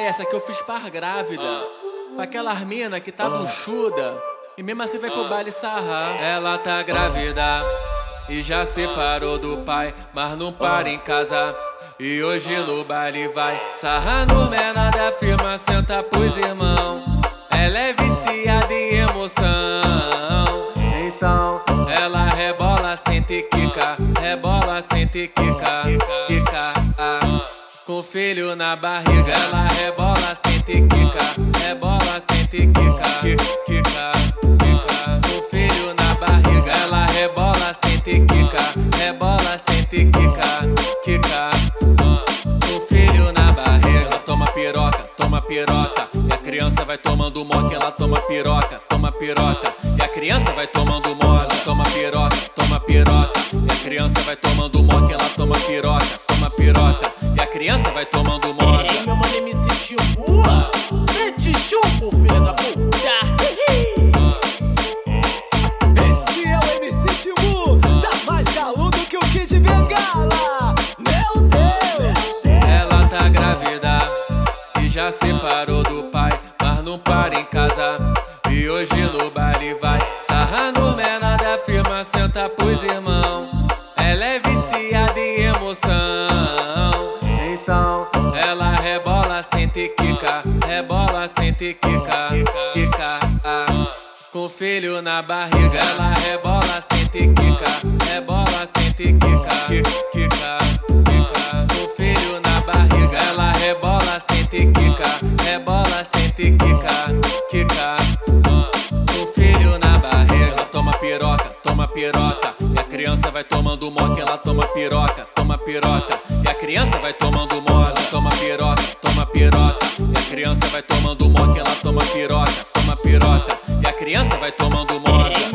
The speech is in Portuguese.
Pai, essa aqui eu fiz par grávida. Pra aquela mina que tá buchuda. E mesmo assim vai pro baile sarrar. Ela tá grávida e já separou do pai, mas não para em casa. E hoje no baile vai sarrar no menor da firma, senta pros irmão. Ela é viciada em emoção. Então, ela rebola, sente e quica, rebola, sente e quica, quica. Ah. Com filho na barriga, ela rebola, sente e quica, rebola, sente e quica, quica. Com filho na barriga, ela rebola, sente e quica, rebola, sente e quica, quica. Com filho na barriga, toma piroca, toma piroca. E a criança vai tomando moca, ela toma piroca, toma piroca. E a criança vai tomando moca, toma piroca, toma piroca. E a criança vai tomando moca, ela toma piroca, criança vai tomando moca. Ei, meu mano me sentiu boa. Mete chumbo, filha da puta. Esse é o MC Timbu, tá mais galudo que o Kid Bengala. Meu Deus! Ela tá grávida e já separou do pai, mas não para em casa. E hoje no baile vai sarrar no menor da firma, senta pros irmão. Ela é viciada em emoção. Sente quica, rebola, sente e quica, quica. Ah. Com filho na barriga, ela rebola, sente e quica, rebola, sente e quica, quica, quica. Com filho na barriga, ela rebola, sente quica, rebola, sente quica, quica. Com filho na barriga, toma piroca, toma piroca. E a criança vai tomando moca, ela toma piroca, toma piroca. E a criança vai tomando moca, ela toma piroca, toma piroca. E a criança vai tomando moca.